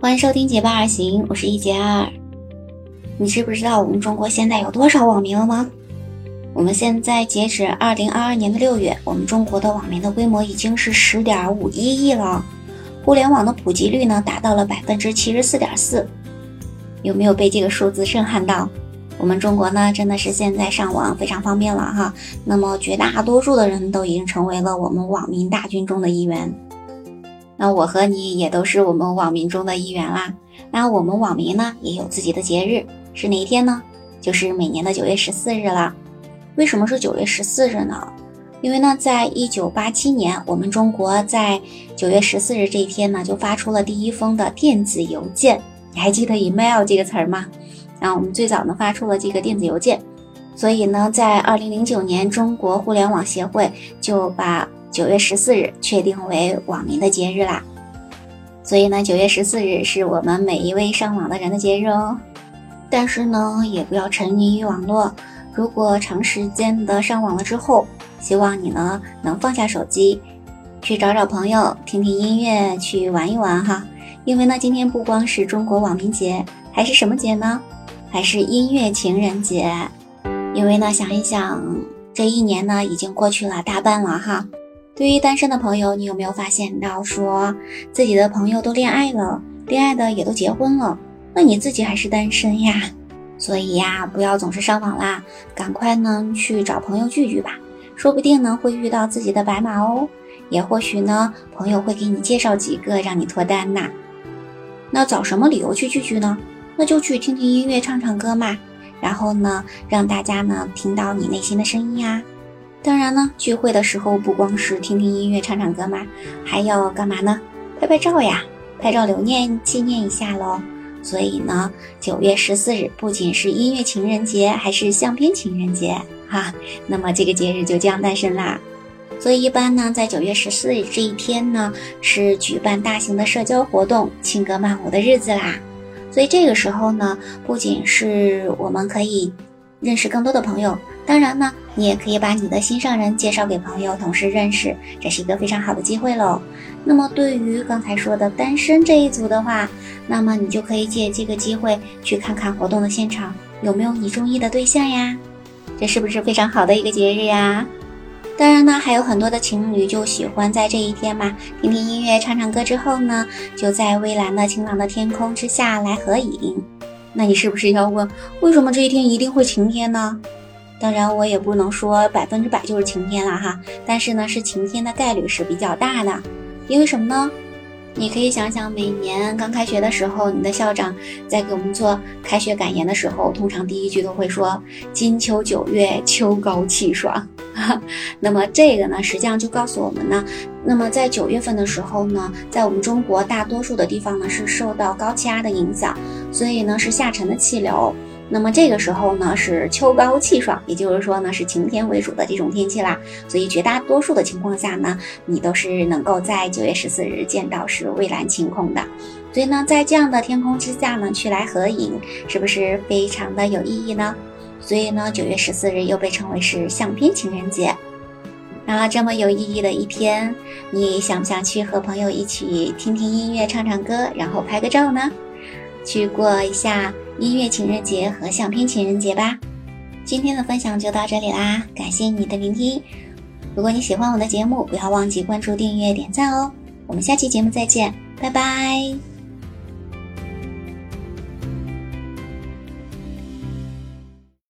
欢迎收听《结伴而行》，我是一杰二。你知不知道我们中国现在有多少网民了吗？我们现在截止二零二二年的六月，我们中国的网民的规模已经是十点五一亿了，互联网的普及率呢达到了百分之七十四点四。有没有被这个数字震撼到？我们中国呢，真的是现在上网非常方便了哈。那么绝大多数的人都已经成为了我们网民大军中的一员。那我和你也都是我们网民中的一员啦。那我们网民呢，也有自己的节日，是哪一天呢？就是每年的九月十四日了。为什么是九月十四日呢？因为呢，在一九八七年，我们中国在九月十四日这一天呢，就发出了第一封的电子邮件。你还记得 email 这个词儿吗？啊，我们最早呢发出了这个电子邮件，所以呢，在二零零九年，中国互联网协会就把九月十四日确定为网民的节日啦。所以呢，九月十四日是我们每一位上网的人的节日哦。但是呢，也不要沉迷于网络。如果长时间的上网了之后，希望你呢能放下手机，去找找朋友，听听音乐，去玩一玩哈。因为呢，今天不光是中国网民节，还是什么节呢？还是音乐情人节，因为呢，想一想，这一年呢已经过去了大半了哈。对于单身的朋友，你有没有发现到说自己的朋友都恋爱了，恋爱的也都结婚了，那你自己还是单身呀？所以呀，不要总是上网啦，赶快呢去找朋友聚聚吧，说不定呢会遇到自己的白马哦，也或许呢朋友会给你介绍几个让你脱单呐。那找什么理由去聚聚呢？那就去听听音乐，唱唱歌嘛。然后呢，让大家呢听到你内心的声音呀。当然呢，聚会的时候不光是听听音乐、唱唱歌嘛，还要干嘛呢？拍拍照呀，拍照留念、纪念一下喽。所以呢，九月十四日不仅是音乐情人节，还是相片情人节哈。那么这个节日就这样诞生啦。所以一般呢，在九月十四日这一天呢，是举办大型的社交活动、庆歌曼舞的日子啦。所以这个时候呢，不仅是我们可以认识更多的朋友，当然呢，你也可以把你的心上人介绍给朋友，同事认识，这是一个非常好的机会喽。那么对于刚才说的单身这一组的话，那么你就可以借这个机会去看看活动的现场有没有你中意的对象呀，这是不是非常好的一个节日呀？当然呢，还有很多的情侣就喜欢在这一天嘛，听听音乐，唱唱歌之后呢，就在蔚蓝的晴朗的天空之下来合影。那你是不是要问，为什么这一天一定会晴天呢？当然，我也不能说百分之百就是晴天了哈，但是呢，是晴天的概率是比较大的，因为什么呢？你可以想想，每年刚开学的时候，你的校长在给我们做开学感言的时候，通常第一句都会说“金秋九月，秋高气爽”。那么这个呢，实际上就告诉我们呢，那么在九月份的时候呢，在我们中国大多数的地方呢是受到高气压的影响，所以呢是下沉的气流。那么这个时候呢是秋高气爽，也就是说呢是晴天为主的这种天气啦。所以绝大多数的情况下呢，你都是能够在九月十四日见到是蔚蓝晴空的。所以呢，在这样的天空之下呢，去来合影，是不是非常的有意义呢？所以呢，九月十四日又被称为是相片情人节。那这么有意义的一天，你想不想去和朋友一起听听音乐、唱唱歌，然后拍个照呢？去过一下音乐情人节和相片情人节吧。今天的分享就到这里啦，感谢你的聆听。如果你喜欢我的节目，不要忘记关注、订阅、点赞哦。我们下期节目再见，拜拜。